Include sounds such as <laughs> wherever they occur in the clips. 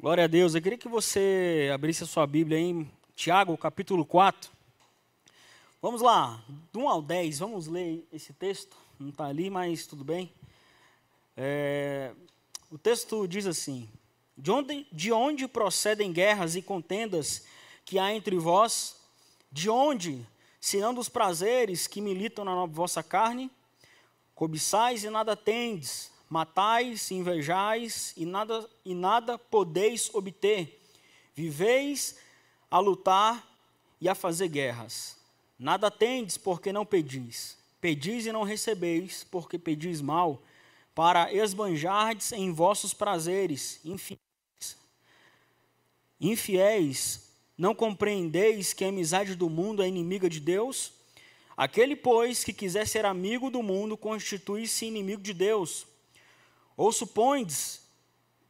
Glória a Deus. Eu queria que você abrisse a sua Bíblia em Tiago, capítulo 4. Vamos lá, do 1 ao 10, vamos ler esse texto. Não está ali, mas tudo bem. É, o texto diz assim: de onde, de onde procedem guerras e contendas que há entre vós? De onde, senão dos prazeres que militam na vossa carne? Cobiçais e nada tendes matais, invejais e nada, e nada podeis obter. Viveis a lutar e a fazer guerras. Nada tendes porque não pedis. Pedis e não recebeis, porque pedis mal, para esbanjardes em vossos prazeres. Infiéis, infiéis não compreendeis que a amizade do mundo é inimiga de Deus? Aquele, pois, que quiser ser amigo do mundo, constitui-se inimigo de Deus. Ou supões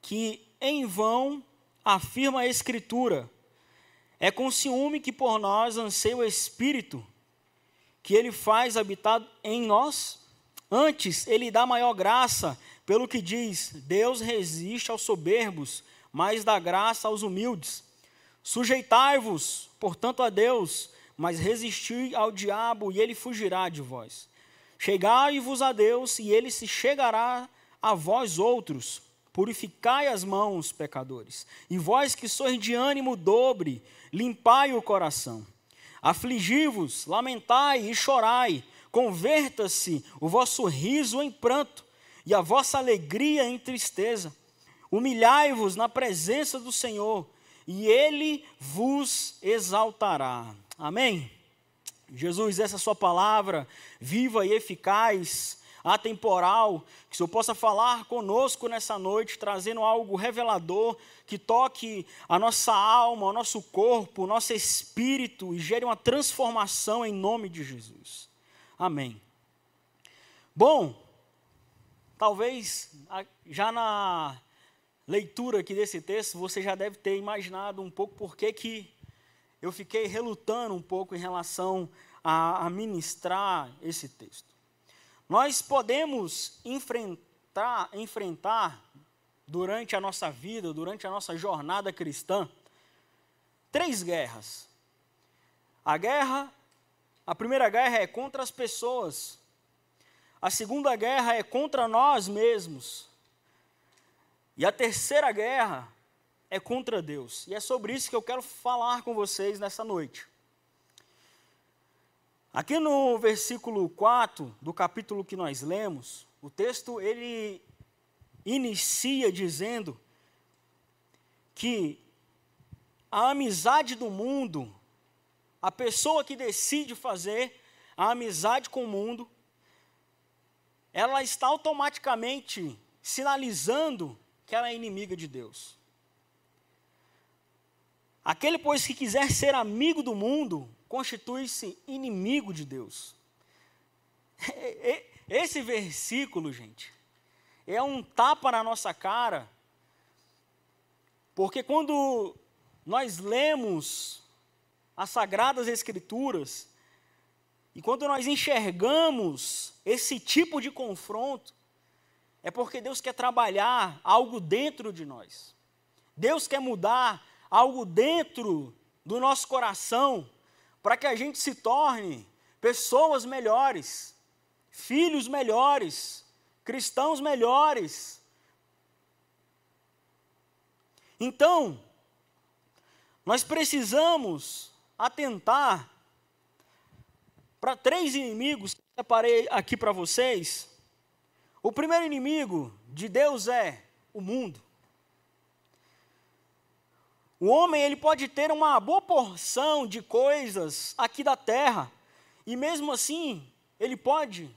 que em vão afirma a Escritura, é com ciúme que por nós anseia o Espírito, que ele faz habitar em nós? Antes, ele dá maior graça, pelo que diz: Deus resiste aos soberbos, mas dá graça aos humildes. Sujeitai-vos, portanto, a Deus, mas resisti ao diabo, e ele fugirá de vós. Chegai-vos a Deus, e ele se chegará a vós outros, purificai as mãos, pecadores. E vós que sois de ânimo dobre, limpai o coração. Afligi-vos, lamentai e chorai. Converta-se o vosso riso em pranto e a vossa alegria em tristeza. Humilhai-vos na presença do Senhor e ele vos exaltará. Amém? Jesus, essa sua palavra viva e eficaz atemporal, que o Senhor possa falar conosco nessa noite, trazendo algo revelador, que toque a nossa alma, o nosso corpo, o nosso espírito e gere uma transformação em nome de Jesus. Amém. Bom, talvez já na leitura aqui desse texto, você já deve ter imaginado um pouco por que, que eu fiquei relutando um pouco em relação a, a ministrar esse texto. Nós podemos enfrentar, enfrentar durante a nossa vida, durante a nossa jornada cristã, três guerras. A guerra, a primeira guerra é contra as pessoas. A segunda guerra é contra nós mesmos. E a terceira guerra é contra Deus. E é sobre isso que eu quero falar com vocês nessa noite. Aqui no versículo 4 do capítulo que nós lemos, o texto ele inicia dizendo que a amizade do mundo, a pessoa que decide fazer a amizade com o mundo, ela está automaticamente sinalizando que ela é inimiga de Deus. Aquele, pois, que quiser ser amigo do mundo, constitui-se inimigo de Deus. <laughs> Esse versículo, gente, é um tapa na nossa cara, porque quando nós lemos as Sagradas Escrituras, e quando nós enxergamos esse tipo de confronto, é porque Deus quer trabalhar algo dentro de nós. Deus quer mudar algo dentro do nosso coração para que a gente se torne pessoas melhores, filhos melhores, cristãos melhores. Então, nós precisamos atentar para três inimigos que separei aqui para vocês. O primeiro inimigo de Deus é o mundo. O homem ele pode ter uma boa porção de coisas aqui da terra, e mesmo assim, ele pode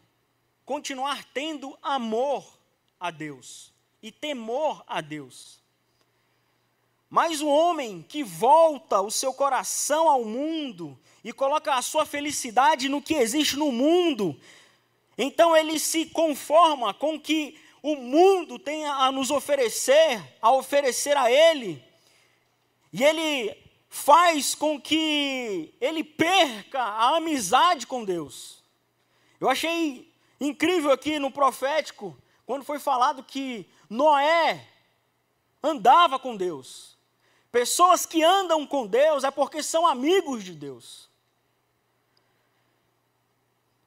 continuar tendo amor a Deus e temor a Deus. Mas o homem que volta o seu coração ao mundo e coloca a sua felicidade no que existe no mundo, então ele se conforma com o que o mundo tem a nos oferecer, a oferecer a ele, e ele faz com que ele perca a amizade com Deus. Eu achei incrível aqui no profético, quando foi falado que Noé, andava com Deus. Pessoas que andam com Deus é porque são amigos de Deus.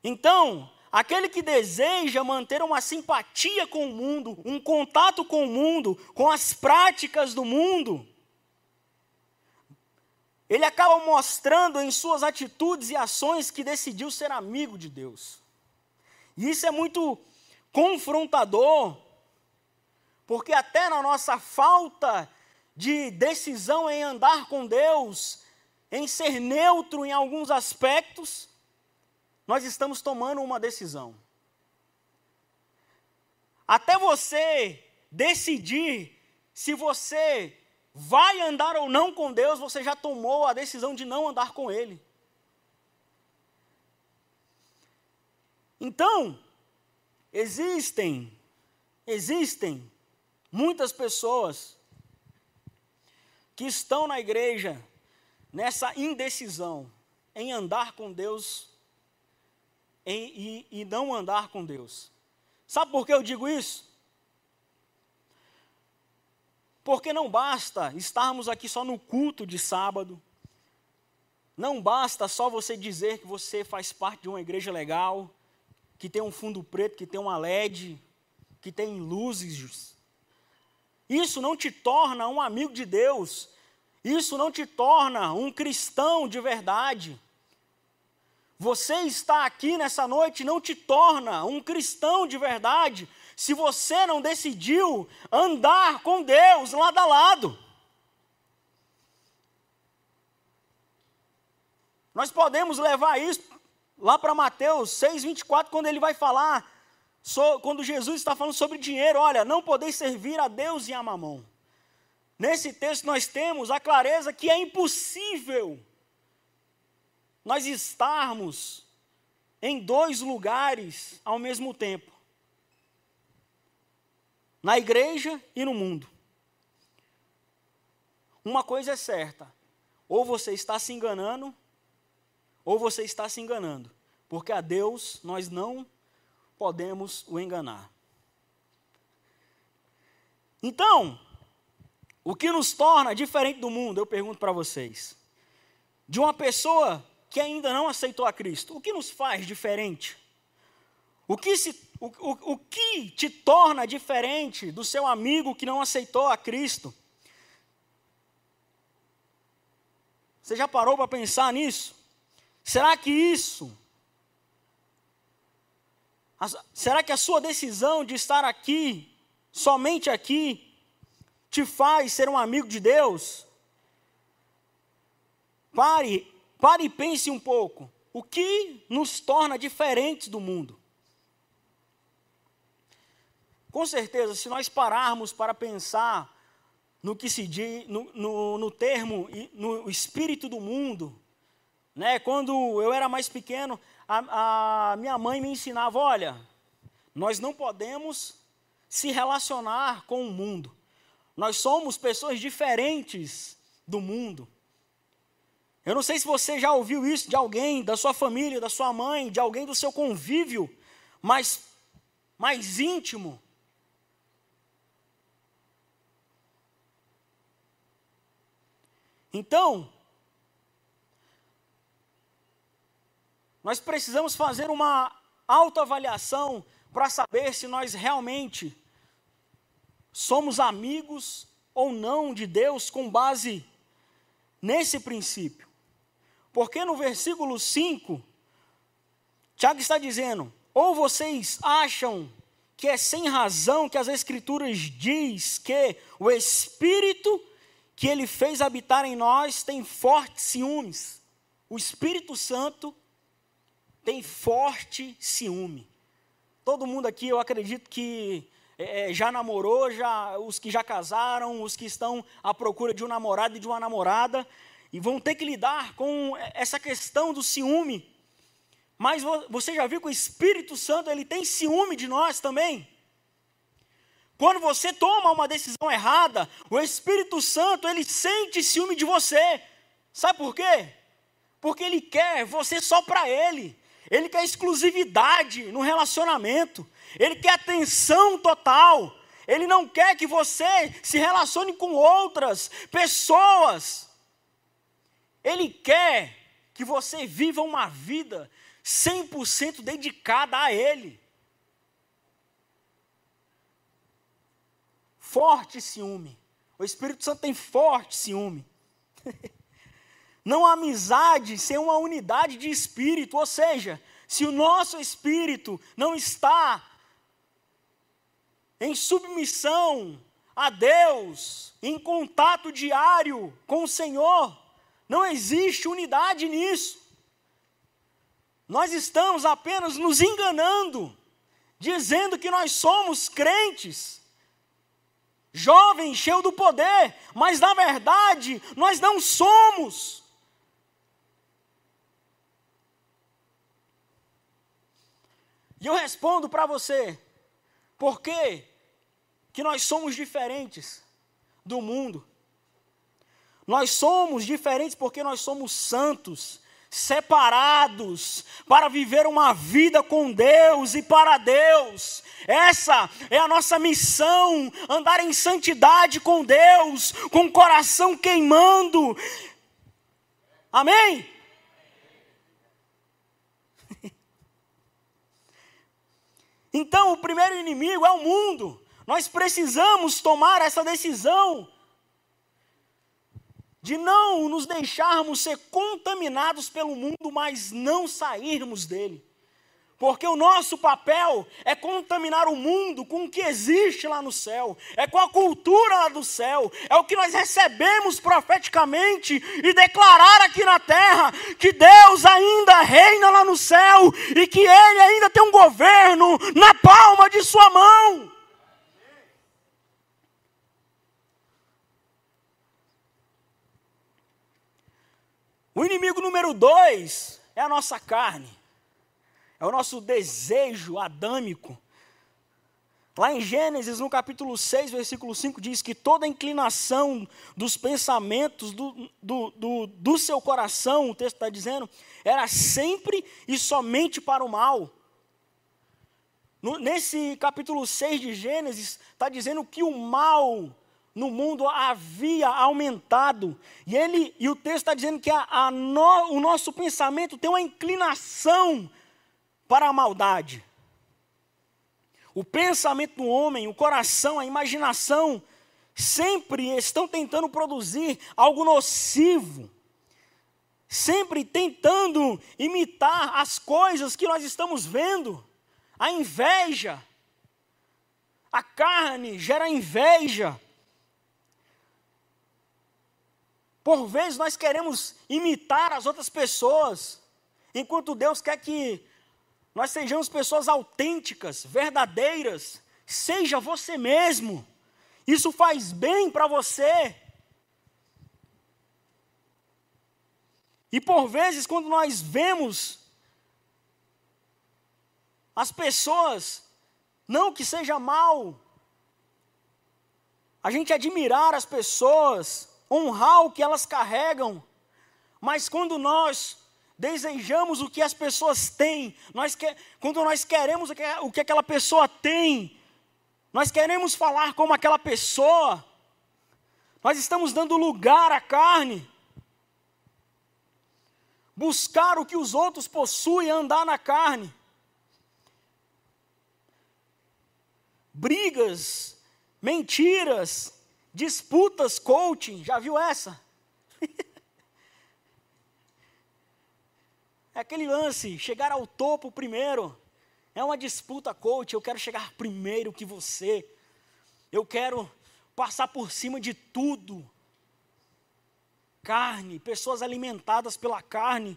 Então, aquele que deseja manter uma simpatia com o mundo, um contato com o mundo, com as práticas do mundo, ele acaba mostrando em suas atitudes e ações que decidiu ser amigo de Deus. E isso é muito confrontador, porque até na nossa falta de decisão em andar com Deus, em ser neutro em alguns aspectos, nós estamos tomando uma decisão. Até você decidir se você vai andar ou não com Deus, você já tomou a decisão de não andar com Ele. Então, existem, existem muitas pessoas que estão na igreja nessa indecisão em andar com Deus em, e, e não andar com Deus. Sabe por que eu digo isso? Porque não basta estarmos aqui só no culto de sábado, não basta só você dizer que você faz parte de uma igreja legal, que tem um fundo preto, que tem uma LED, que tem luzes. Isso não te torna um amigo de Deus. Isso não te torna um cristão de verdade. Você está aqui nessa noite não te torna um cristão de verdade se você não decidiu andar com Deus lado a lado. Nós podemos levar isso lá para Mateus 6,24, quando ele vai falar, quando Jesus está falando sobre dinheiro, olha, não podeis servir a Deus e a mamão. Nesse texto nós temos a clareza que é impossível nós estarmos em dois lugares ao mesmo tempo na igreja e no mundo. Uma coisa é certa: ou você está se enganando, ou você está se enganando, porque a Deus nós não podemos o enganar. Então, o que nos torna diferente do mundo, eu pergunto para vocês, de uma pessoa que ainda não aceitou a Cristo, o que nos faz diferente? O que, se, o, o, o que te torna diferente do seu amigo que não aceitou a Cristo? Você já parou para pensar nisso? Será que isso, será que a sua decisão de estar aqui, somente aqui, te faz ser um amigo de Deus? Pare, pare e pense um pouco. O que nos torna diferentes do mundo? Com certeza, se nós pararmos para pensar no que se diz, no, no, no termo, no espírito do mundo, né? quando eu era mais pequeno, a, a minha mãe me ensinava: olha, nós não podemos se relacionar com o mundo, nós somos pessoas diferentes do mundo. Eu não sei se você já ouviu isso de alguém, da sua família, da sua mãe, de alguém do seu convívio mais, mais íntimo. Então, nós precisamos fazer uma autoavaliação para saber se nós realmente somos amigos ou não de Deus com base nesse princípio. Porque no versículo 5, Tiago está dizendo: ou vocês acham que é sem razão que as escrituras diz que o espírito que ele fez habitar em nós tem fortes ciúmes. O Espírito Santo tem forte ciúme. Todo mundo aqui, eu acredito que é, é, já namorou, já, os que já casaram, os que estão à procura de um namorado e de uma namorada, e vão ter que lidar com essa questão do ciúme. Mas você já viu que o Espírito Santo ele tem ciúme de nós também? Quando você toma uma decisão errada, o Espírito Santo, ele sente ciúme de você. Sabe por quê? Porque ele quer você só para ele. Ele quer exclusividade no relacionamento. Ele quer atenção total. Ele não quer que você se relacione com outras pessoas. Ele quer que você viva uma vida 100% dedicada a Ele. Forte ciúme. O Espírito Santo tem forte ciúme. <laughs> Não há amizade sem uma unidade de espírito, ou seja, se o nosso espírito não está em submissão a Deus, em contato diário com o Senhor, não existe unidade nisso. Nós estamos apenas nos enganando, dizendo que nós somos crentes, jovem, cheio do poder, mas na verdade nós não somos. E eu respondo para você, por que, que nós somos diferentes do mundo? Nós somos diferentes porque nós somos santos, separados para viver uma vida com Deus e para Deus. Essa é a nossa missão, andar em santidade com Deus, com o coração queimando. Amém? <laughs> Então, o primeiro inimigo é o mundo. Nós precisamos tomar essa decisão de não nos deixarmos ser contaminados pelo mundo, mas não sairmos dele. Porque o nosso papel é contaminar o mundo com o que existe lá no céu, é com a cultura lá do céu, é o que nós recebemos profeticamente e declarar aqui na terra que Deus ainda reina lá no céu e que Ele ainda tem um governo na palma de Sua mão. O inimigo número dois é a nossa carne é o nosso desejo adâmico. Lá em Gênesis, no capítulo 6, versículo 5, diz que toda inclinação dos pensamentos do, do, do, do seu coração, o texto está dizendo, era sempre e somente para o mal. No, nesse capítulo 6 de Gênesis, está dizendo que o mal no mundo havia aumentado. E, ele, e o texto está dizendo que a, a no, o nosso pensamento tem uma inclinação para a maldade. O pensamento do homem, o coração, a imaginação, sempre estão tentando produzir algo nocivo, sempre tentando imitar as coisas que nós estamos vendo. A inveja, a carne gera inveja. Por vezes nós queremos imitar as outras pessoas, enquanto Deus quer que nós sejamos pessoas autênticas, verdadeiras. Seja você mesmo. Isso faz bem para você. E por vezes, quando nós vemos as pessoas, não que seja mal, a gente admirar as pessoas, honrar o que elas carregam, mas quando nós desejamos o que as pessoas têm, nós que, quando nós queremos o que, o que aquela pessoa tem, nós queremos falar como aquela pessoa, nós estamos dando lugar à carne. Buscar o que os outros possuem, andar na carne. Brigas, mentiras, disputas, coaching, já viu essa? <laughs> É aquele lance, chegar ao topo primeiro. É uma disputa, coach. Eu quero chegar primeiro que você. Eu quero passar por cima de tudo. Carne, pessoas alimentadas pela carne,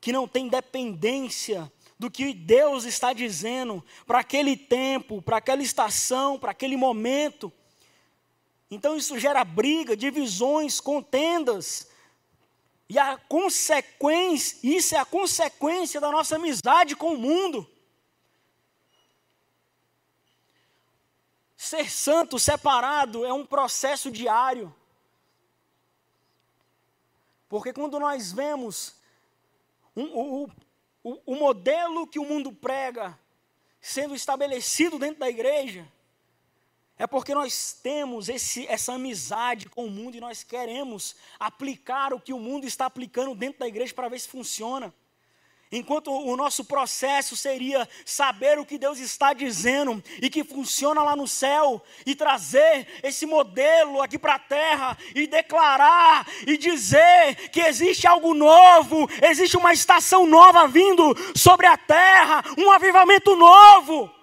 que não têm dependência do que Deus está dizendo para aquele tempo, para aquela estação, para aquele momento. Então isso gera briga, divisões, contendas, e a consequência, isso é a consequência da nossa amizade com o mundo. Ser santo, separado, é um processo diário. Porque quando nós vemos um, o, o, o modelo que o mundo prega sendo estabelecido dentro da igreja, É porque nós temos esse, essa amizade com o mundo e nós queremos aplicar o que o mundo está aplicando dentro da igreja para ver se funciona. Enquanto o nosso processo seria saber o que Deus está dizendo e que funciona lá no céu, e trazer esse modelo aqui para a terra, e declarar e dizer que existe algo novo, existe uma estação nova vindo sobre a terra, um avivamento novo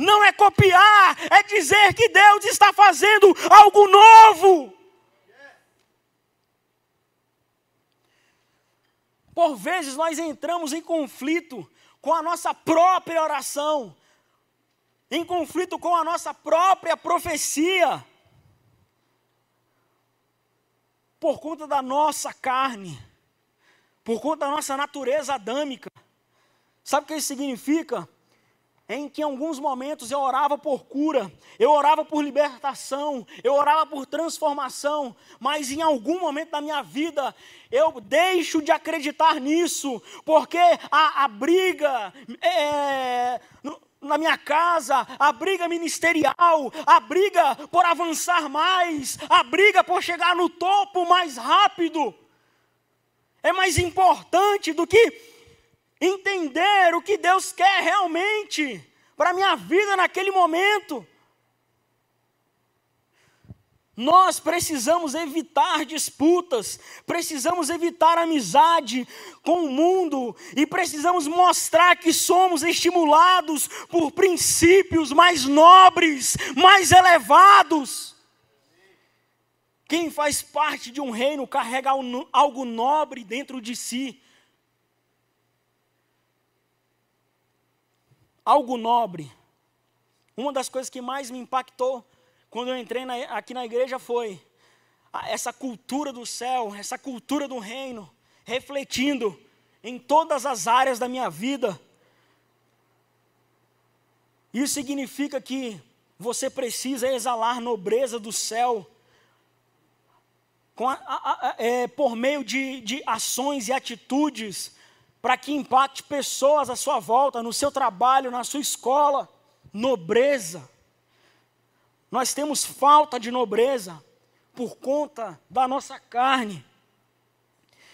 não é copiar, é dizer que Deus está fazendo algo novo. Por vezes nós entramos em conflito com a nossa própria oração, em conflito com a nossa própria profecia, por conta da nossa carne, por conta da nossa natureza adâmica. Sabe o que isso significa? Em que em alguns momentos eu orava por cura, eu orava por libertação, eu orava por transformação, mas em algum momento da minha vida eu deixo de acreditar nisso, porque a, a briga é, na minha casa, a briga ministerial, a briga por avançar mais, a briga por chegar no topo mais rápido, é mais importante do que entender o que Deus quer realmente para a minha vida naquele momento. Nós precisamos evitar disputas, precisamos evitar amizade com o mundo e precisamos mostrar que somos estimulados por princípios mais nobres, mais elevados. Quem faz parte de um reino carrega algo nobre dentro de si. Algo nobre. Uma das coisas que mais me impactou quando eu entrei na, aqui na igreja foi essa cultura do céu, essa cultura do reino, refletindo em todas as áreas da minha vida. Isso significa que você precisa exalar nobreza do céu a, a, a, é, por meio de, de ações e atitudes para que impacte pessoas à sua volta, no seu trabalho, na sua escola. Nobreza. Nós temos falta de nobreza por conta da nossa carne.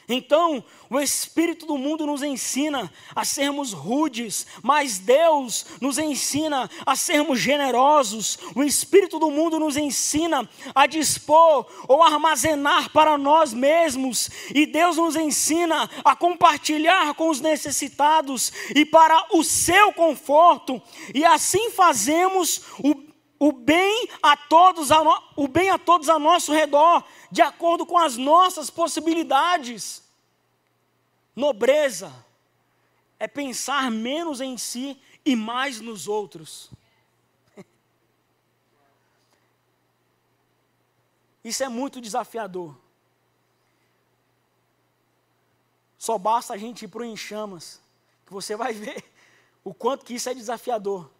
Então, o Espírito do mundo nos ensina a sermos rudes, mas Deus nos ensina a sermos generosos. O Espírito do mundo nos ensina a dispor ou armazenar para nós mesmos, e Deus nos ensina a compartilhar com os necessitados e para o seu conforto, e assim fazemos o, o bem a todos a no, o bem a todos a nosso redor de acordo com as nossas possibilidades. Nobreza é pensar menos em si e mais nos outros. <laughs> Isso é muito desafiador. Só basta a gente ir para o Em Chamas, que você vai <laughs> ver o quanto que isso é desafiador.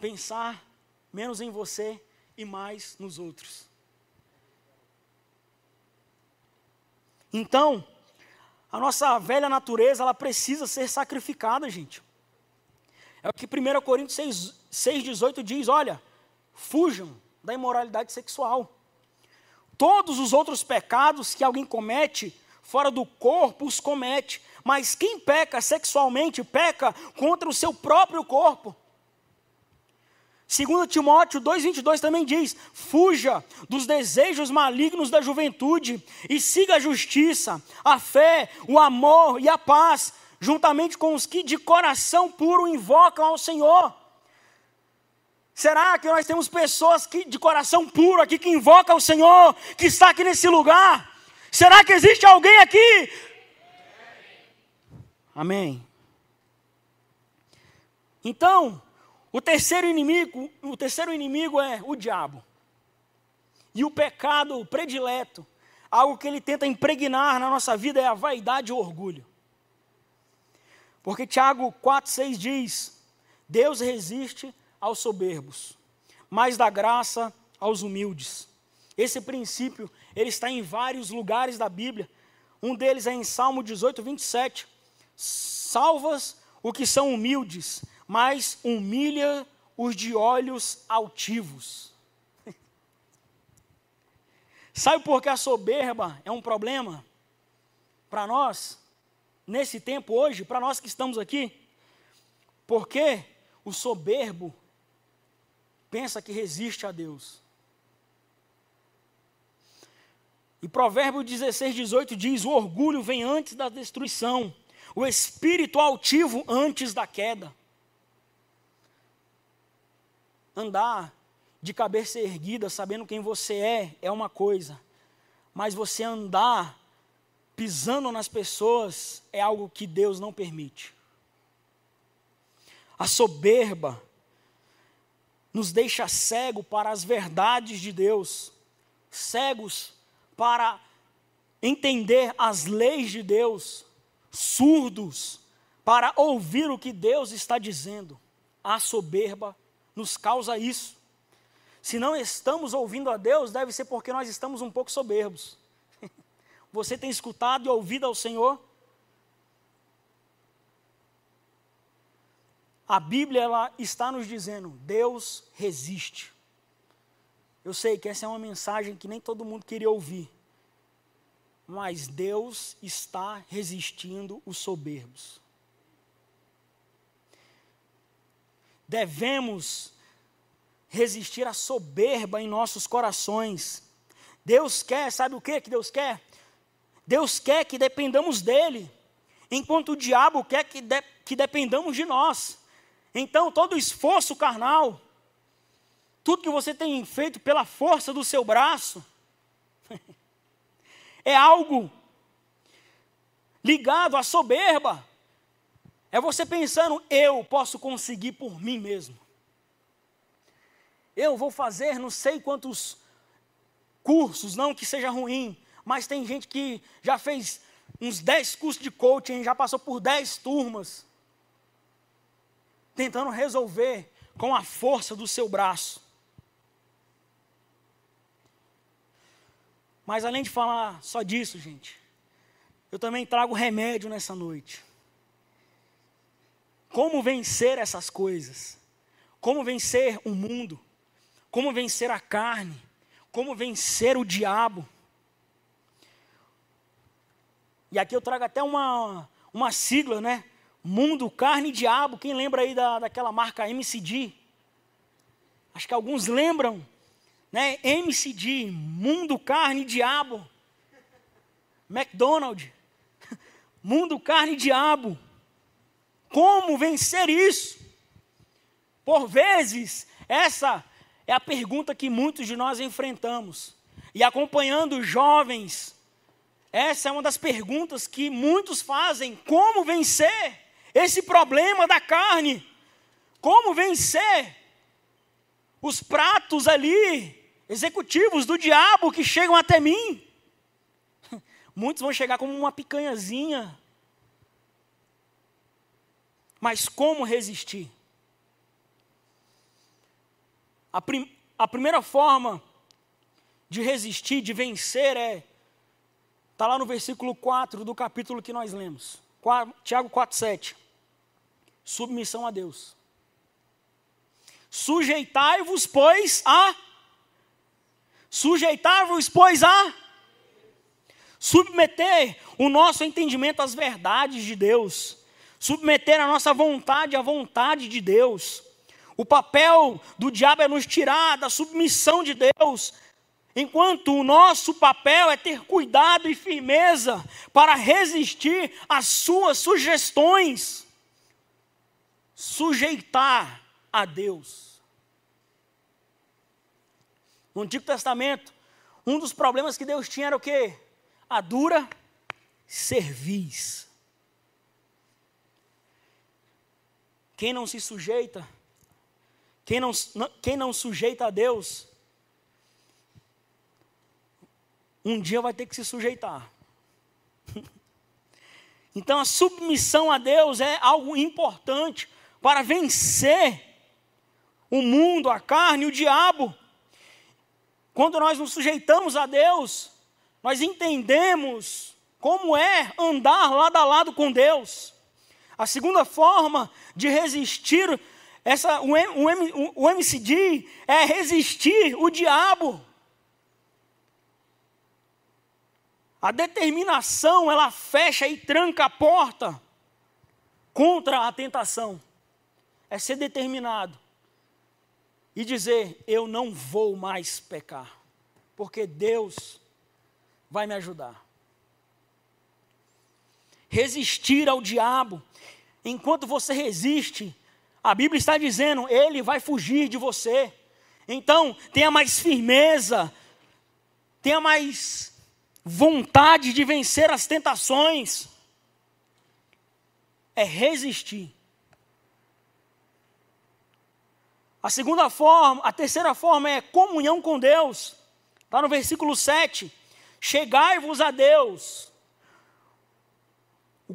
Pensar menos em você e mais nos outros. Então, a nossa velha natureza, ela precisa ser sacrificada, gente. É o que 1 Coríntios 6, 6,18 diz: olha, fujam da imoralidade sexual. Todos os outros pecados que alguém comete fora do corpo os comete, mas quem peca sexualmente peca contra o seu próprio corpo. 2 Timóteo 2,22 também diz: fuja dos desejos malignos da juventude e siga a justiça, a fé, o amor e a paz, juntamente com os que de coração puro invocam ao Senhor. Será que nós temos pessoas que, de coração puro aqui que invocam ao Senhor, que está aqui nesse lugar? Será que existe alguém aqui? Amém. Então, o terceiro inimigo, o terceiro inimigo é o diabo. E o pecado predileto, algo que ele tenta impregnar na nossa vida é a vaidade e o orgulho. Porque Tiago 4:6 diz: Deus resiste aos soberbos, mas dá graça aos humildes. Esse princípio, ele está em vários lugares da Bíblia. Um deles é em Salmo 18, 27. Salvas o que são humildes, mas humilha os de olhos altivos. <laughs> Sabe por que a soberba é um problema para nós, nesse tempo hoje, para nós que estamos aqui? Porque o soberbo pensa que resiste a Deus. E Provérbio 16, 18 diz: O orgulho vem antes da destruição, o espírito altivo antes da queda. Andar de cabeça erguida, sabendo quem você é, é uma coisa, mas você andar pisando nas pessoas é algo que Deus não permite. A soberba nos deixa cego para as verdades de Deus, cegos para entender as leis de Deus, surdos para ouvir o que Deus está dizendo. A soberba nos causa isso. Se não estamos ouvindo a Deus, deve ser porque nós estamos um pouco soberbos. <laughs> Você tem escutado e ouvido ao Senhor? A Bíblia ela está nos dizendo: Deus resiste. Eu sei que essa é uma mensagem que nem todo mundo queria ouvir. Mas Deus está resistindo os soberbos. Devemos resistir à soberba em nossos corações. Deus quer, sabe o que que Deus quer? Deus quer que dependamos dele, enquanto o diabo quer que, de, que dependamos de nós. Então, todo esforço carnal, tudo que você tem feito pela força do seu braço, <laughs> é algo ligado à soberba. É você pensando, eu posso conseguir por mim mesmo. Eu vou fazer não sei quantos cursos, não que seja ruim, mas tem gente que já fez uns 10 cursos de coaching, já passou por 10 turmas, tentando resolver com a força do seu braço. Mas além de falar só disso, gente, eu também trago remédio nessa noite. Como vencer essas coisas? Como vencer o mundo? Como vencer a carne? Como vencer o diabo? E aqui eu trago até uma, uma sigla, né? Mundo, carne e diabo. Quem lembra aí da, daquela marca MCD? Acho que alguns lembram né? MCD, mundo, carne, diabo. McDonald's, <laughs> mundo, carne, diabo. Como vencer isso? Por vezes, essa é a pergunta que muitos de nós enfrentamos. E acompanhando jovens, essa é uma das perguntas que muitos fazem: como vencer esse problema da carne? Como vencer os pratos ali executivos do diabo que chegam até mim. <laughs> Muitos vão chegar como uma picanhazinha. Mas como resistir? A, prim a primeira forma de resistir, de vencer, é. Está lá no versículo 4 do capítulo que nós lemos. 4, Tiago 4, 7. Submissão a Deus. Sujeitai-vos, pois, a Sujeitar-vos, pois, a submeter o nosso entendimento às verdades de Deus, submeter a nossa vontade à vontade de Deus. O papel do diabo é nos tirar da submissão de Deus, enquanto o nosso papel é ter cuidado e firmeza para resistir às suas sugestões. Sujeitar a Deus. No Antigo Testamento, um dos problemas que Deus tinha era o quê? A dura cerviz. Quem não se sujeita, quem não, quem não sujeita a Deus, um dia vai ter que se sujeitar. <laughs> Então a submissão a Deus é algo importante para vencer o mundo, a carne, o diabo. Quando nós nos sujeitamos a Deus, nós entendemos como é andar lado a lado com Deus. A segunda forma de resistir essa, o, o, o MCD é resistir o diabo. A determinação, ela fecha e tranca a porta contra a tentação. É ser determinado e dizer: Eu não vou mais pecar, porque Deus vai me ajudar. Resistir ao diabo, enquanto você resiste, a Bíblia está dizendo, ele vai fugir de você. Então, tenha mais firmeza, tenha mais vontade de vencer as tentações. É resistir. A segunda forma, a terceira forma é comunhão com Deus. Está no versículo 7. Chegai-vos a Deus,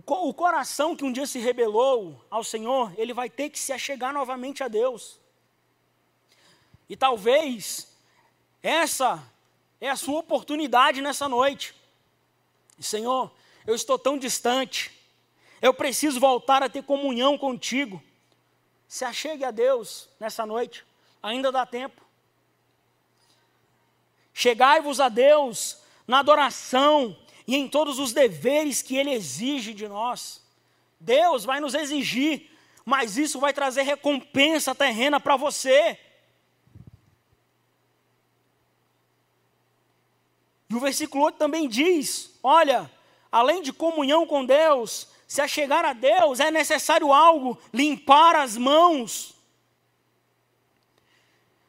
o, coração que um dia se rebelou ao Senhor, ele vai ter que se achegar novamente a Deus. E talvez essa é a sua oportunidade nessa noite. Senhor, eu estou tão distante, eu preciso voltar a ter comunhão contigo. Se achegue a Deus nessa noite, ainda dá tempo. Chegai-vos a Deus na adoração, e em todos os deveres que Ele exige de nós. Deus vai nos exigir, mas isso vai trazer recompensa terrena para você. E o versículo 8 também diz: olha, além de comunhão com Deus, se a chegar a Deus é necessário algo, limpar as mãos.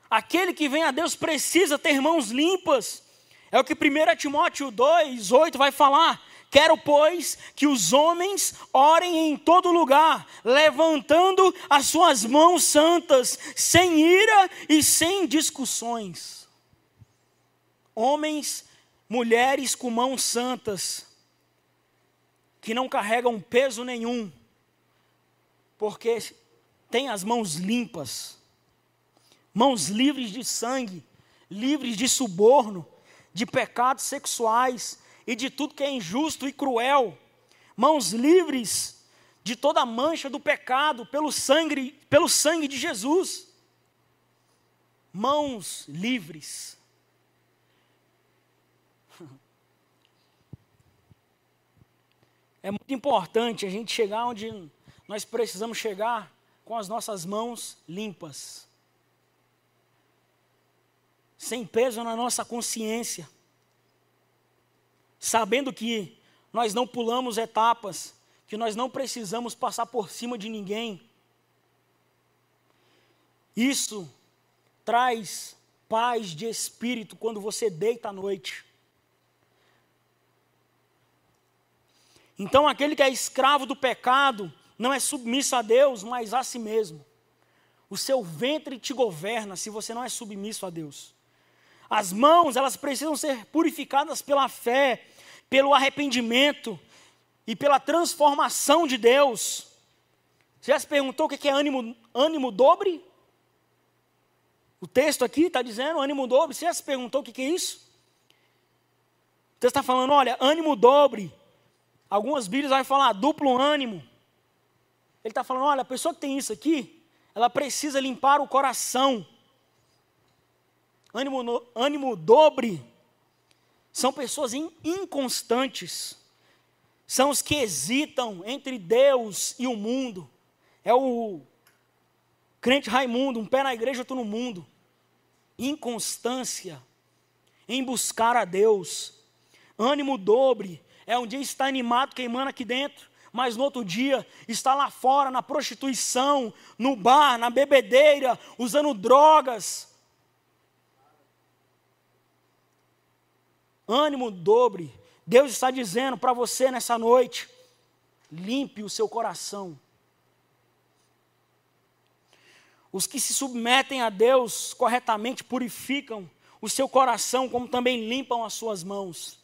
Aquele que vem a Deus precisa ter mãos limpas. É o que 1 Timóteo 2, 8 vai falar. Quero, pois, que os homens orem em todo lugar, levantando as suas mãos santas, sem ira e sem discussões. Homens, mulheres com mãos santas, que não carregam peso nenhum, porque têm as mãos limpas, mãos livres de sangue, livres de suborno, de pecados sexuais e de tudo que é injusto e cruel, mãos livres de toda a mancha do pecado pelo sangue, pelo sangue de Jesus. Mãos livres. <laughs> É muito importante a gente chegar onde nós precisamos chegar com as nossas mãos limpas sem peso na nossa consciência, sabendo que nós não pulamos etapas, que nós não precisamos passar por cima de ninguém. Isso traz paz de espírito quando você deita à noite. Então, aquele que é escravo do pecado não é submisso a Deus, mas a si mesmo. O seu ventre te governa se você não é submisso a Deus. As mãos, elas precisam ser purificadas pela fé, pelo arrependimento e pela transformação de Deus. Você já se perguntou o que é ânimo, ânimo dobre? O texto aqui está dizendo ânimo dobre. Você já se perguntou o que é isso? O texto está falando, olha, ânimo dobre. Algumas Bíblias vão falar duplo ânimo. Ele está falando, olha, a pessoa que tem isso aqui, ela precisa limpar o coração ânimo, ânimo dobre, são pessoas inconstantes, são os que hesitam entre Deus e o mundo. É o crente Raimundo, um pé na igreja, outro no mundo. Inconstância em buscar a Deus. Ânimo dobre é um dia está animado, queimando aqui dentro, mas no outro dia está lá fora, na prostituição, no bar, na bebedeira, usando drogas, ânimo dobre. Deus está dizendo para você nessa noite: limpe o seu coração. Os que se submetem a Deus corretamente purificam o seu coração, como também limpam as suas mãos.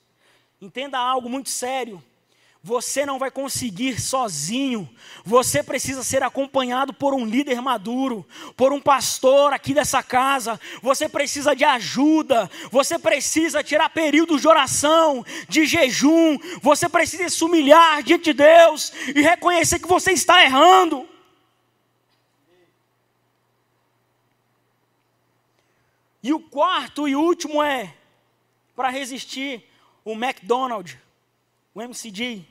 Entenda algo muito sério. Você não vai conseguir sozinho. Você precisa ser acompanhado por um líder maduro, por um pastor aqui dessa casa. Você precisa de ajuda. Você precisa tirar períodos de oração, de jejum. Você precisa se humilhar diante de Deus e reconhecer que você está errando. E o quarto e último é para resistir o McDonald's, o MCD,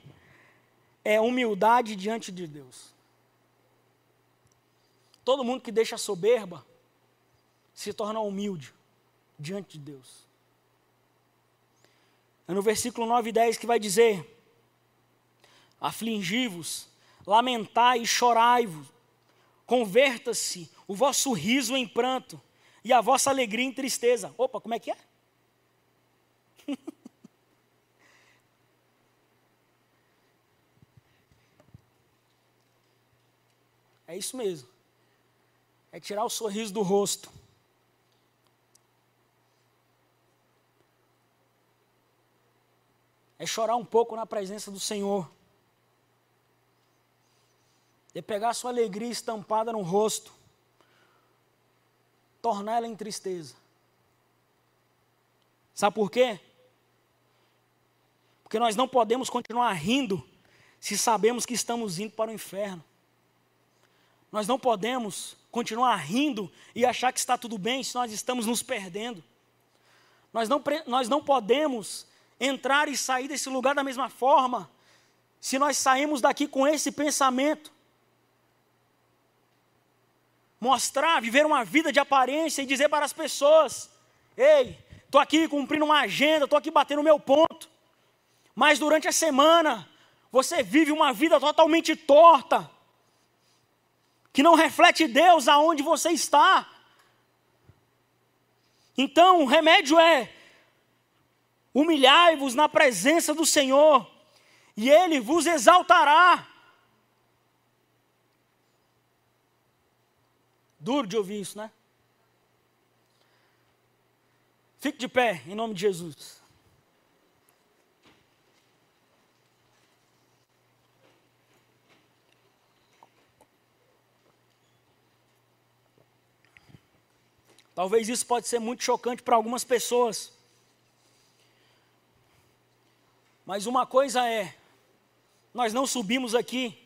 é humildade diante de Deus. Todo mundo que deixa soberba se torna humilde diante de Deus. É no versículo 9 e 10 que vai dizer: Afligi-vos, lamentai e chorai-vos, converta-se o vosso riso em pranto e a vossa alegria em tristeza. Opa, como é que é? É isso mesmo. É tirar o sorriso do rosto. É chorar um pouco na presença do Senhor. É pegar a sua alegria estampada no rosto, tornar ela em tristeza. Sabe por quê? Porque nós não podemos continuar rindo se sabemos que estamos indo para o inferno. Nós não podemos continuar rindo e achar que está tudo bem se nós estamos nos perdendo. Nós não, nós não podemos entrar e sair desse lugar da mesma forma se nós saímos daqui com esse pensamento. Mostrar, viver uma vida de aparência e dizer para as pessoas: ei, estou aqui cumprindo uma agenda, estou aqui batendo o meu ponto mas durante a semana você vive uma vida totalmente torta, que não reflete Deus aonde você está. Então, o remédio é humilhai-vos na presença do Senhor, e Ele vos exaltará. Duro de ouvir isso, né? Fique de pé, em nome de Jesus. Talvez isso pode ser muito chocante para algumas pessoas. Mas uma coisa é, nós não subimos aqui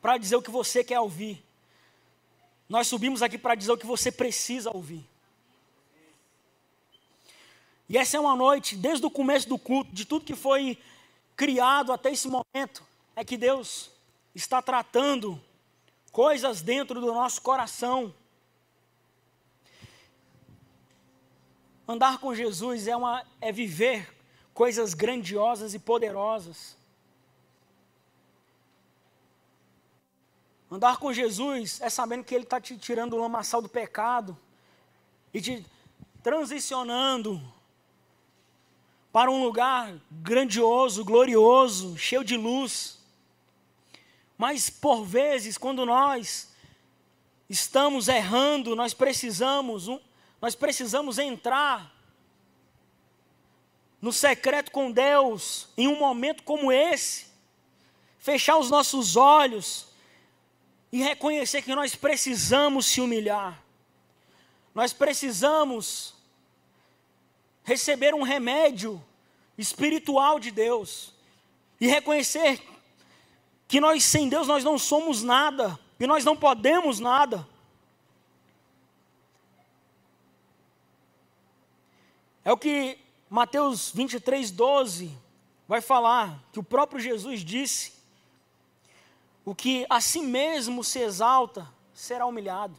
para dizer o que você quer ouvir. Nós subimos aqui para dizer o que você precisa ouvir. E essa é uma noite, desde o começo do culto, de tudo que foi criado até esse momento, é que Deus está tratando coisas dentro do nosso coração Andar com Jesus é, uma, é viver coisas grandiosas e poderosas. Andar com Jesus é sabendo que Ele está te tirando o lamaçal do pecado e te transicionando para um lugar grandioso, glorioso, cheio de luz. Mas por vezes, quando nós estamos errando, nós precisamos nós precisamos entrar no secreto com Deus em um momento como esse, fechar os nossos olhos e reconhecer que nós precisamos se humilhar. Nós precisamos receber um remédio espiritual de Deus e reconhecer que nós sem Deus nós não somos nada e nós não podemos nada. É o que Mateus 23, 12 vai falar, que o próprio Jesus disse: o que a si mesmo se exalta será humilhado.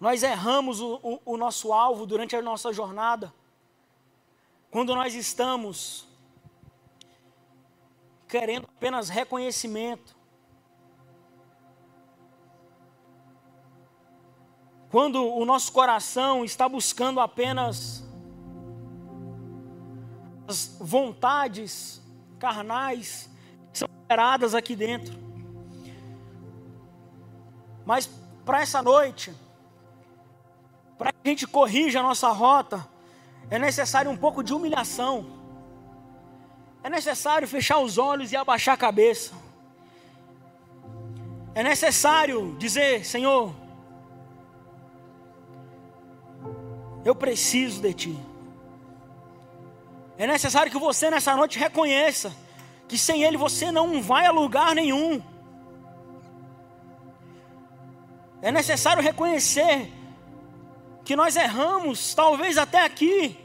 Nós erramos o, o, o nosso alvo durante a nossa jornada, quando nós estamos querendo apenas reconhecimento, Quando o nosso coração está buscando apenas as vontades carnais que são geradas aqui dentro. Mas para essa noite, para que a gente corrija a nossa rota, é necessário um pouco de humilhação. É necessário fechar os olhos e abaixar a cabeça. É necessário dizer, Senhor, Eu preciso de ti. É necessário que você nessa noite reconheça que sem Ele você não vai a lugar nenhum. É necessário reconhecer que nós erramos, talvez até aqui,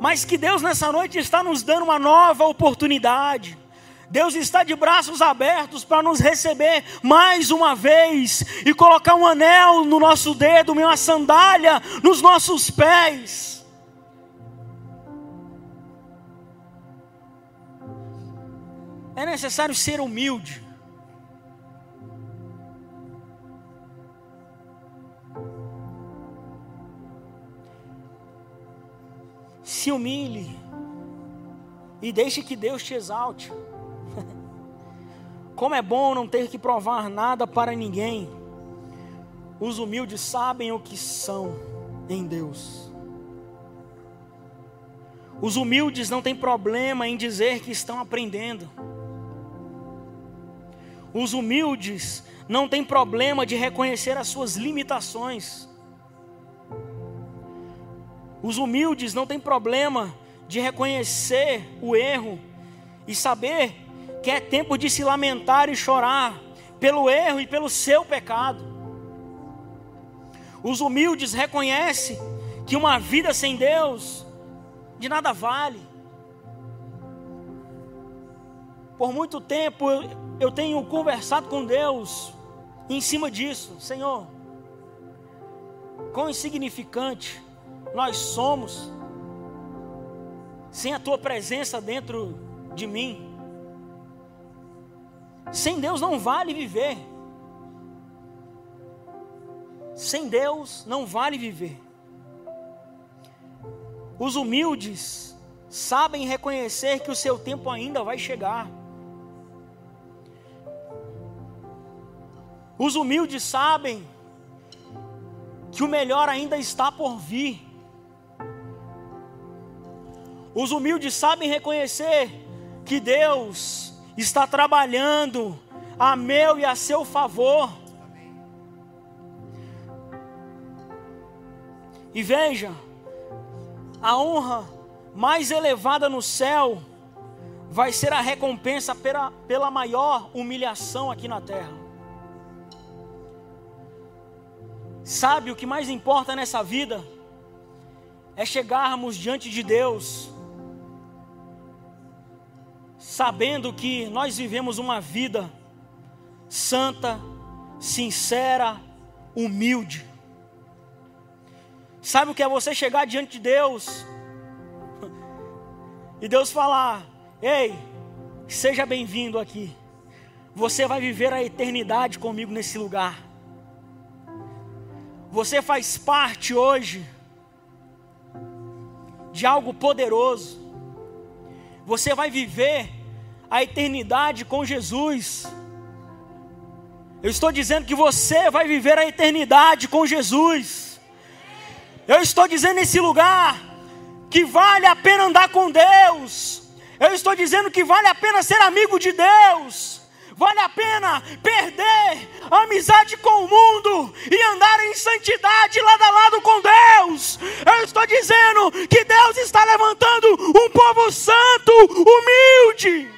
mas que Deus nessa noite está nos dando uma nova oportunidade. Deus está de braços abertos para nos receber mais uma vez e colocar um anel no nosso dedo, uma sandália nos nossos pés. É necessário ser humilde. Se humilhe e deixe que Deus te exalte. Como é bom não ter que provar nada para ninguém. Os humildes sabem o que são em Deus. Os humildes não têm problema em dizer que estão aprendendo. Os humildes não têm problema de reconhecer as suas limitações. Os humildes não têm problema de reconhecer o erro e saber que é tempo de se lamentar e chorar pelo erro e pelo seu pecado. Os humildes reconhecem que uma vida sem Deus de nada vale. Por muito tempo eu tenho conversado com Deus em cima disso, Senhor. Quão insignificante nós somos sem a tua presença dentro de mim. Sem Deus não vale viver. Sem Deus não vale viver. Os humildes sabem reconhecer que o seu tempo ainda vai chegar. Os humildes sabem que o melhor ainda está por vir. Os humildes sabem reconhecer que Deus está trabalhando a meu e a seu favor. E veja, a honra mais elevada no céu vai ser a recompensa pela, pela maior humilhação aqui na terra. Sabe o que mais importa nessa vida? É chegarmos diante de Deus sabendo que nós vivemos uma vida santa, sincera, humilde. Sabe o que é você chegar diante de Deus e Deus falar: Ei, seja bem-vindo aqui. Você vai viver a eternidade comigo nesse lugar. Você faz parte hoje de algo poderoso. Você vai viver a eternidade com Jesus. Eu estou dizendo que você vai viver a eternidade com Jesus. Eu estou dizendo nesse lugar que vale a pena andar com Deus. Eu estou dizendo que vale a pena ser amigo de Deus. Vale a pena perder a amizade com o mundo e andar em santidade lado a lado com Deus. Eu estou dizendo que Deus está levantando um povo santo, humilde.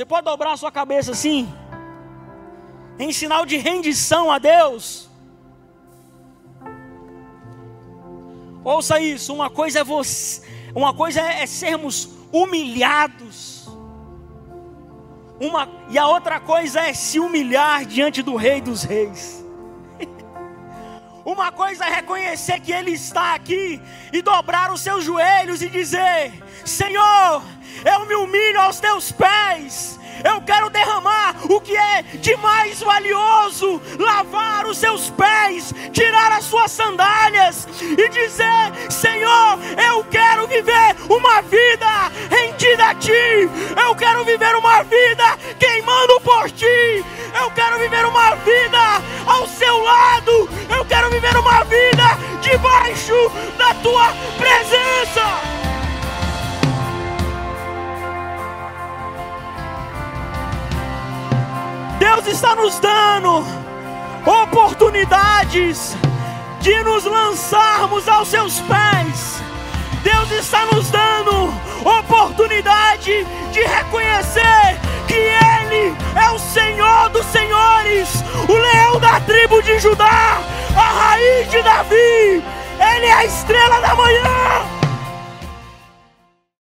Você pode dobrar a sua cabeça assim, em sinal de rendição a Deus. Ouça isso, uma coisa é você, uma coisa é, sermos humilhados. Uma, e a outra coisa é se humilhar diante do Rei dos Reis. Uma coisa é reconhecer que Ele está aqui e dobrar os seus joelhos e dizer: Senhor, eu me humilho aos teus pés. Eu quero derramar o que é de mais valioso, lavar os seus pés, tirar as suas sandálias e dizer: Senhor, eu quero viver uma vida rendida a Ti. Eu quero viver uma vida queimando por Ti. Eu quero viver uma vida ao seu lado. Eu quero viver uma vida debaixo da Tua presença. Deus está nos dando oportunidades de nos lançarmos aos seus pés. Deus está nos dando oportunidade de reconhecer que Ele é o Senhor dos Senhores, o leão da tribo de Judá, a raiz de Davi, Ele é a estrela da manhã.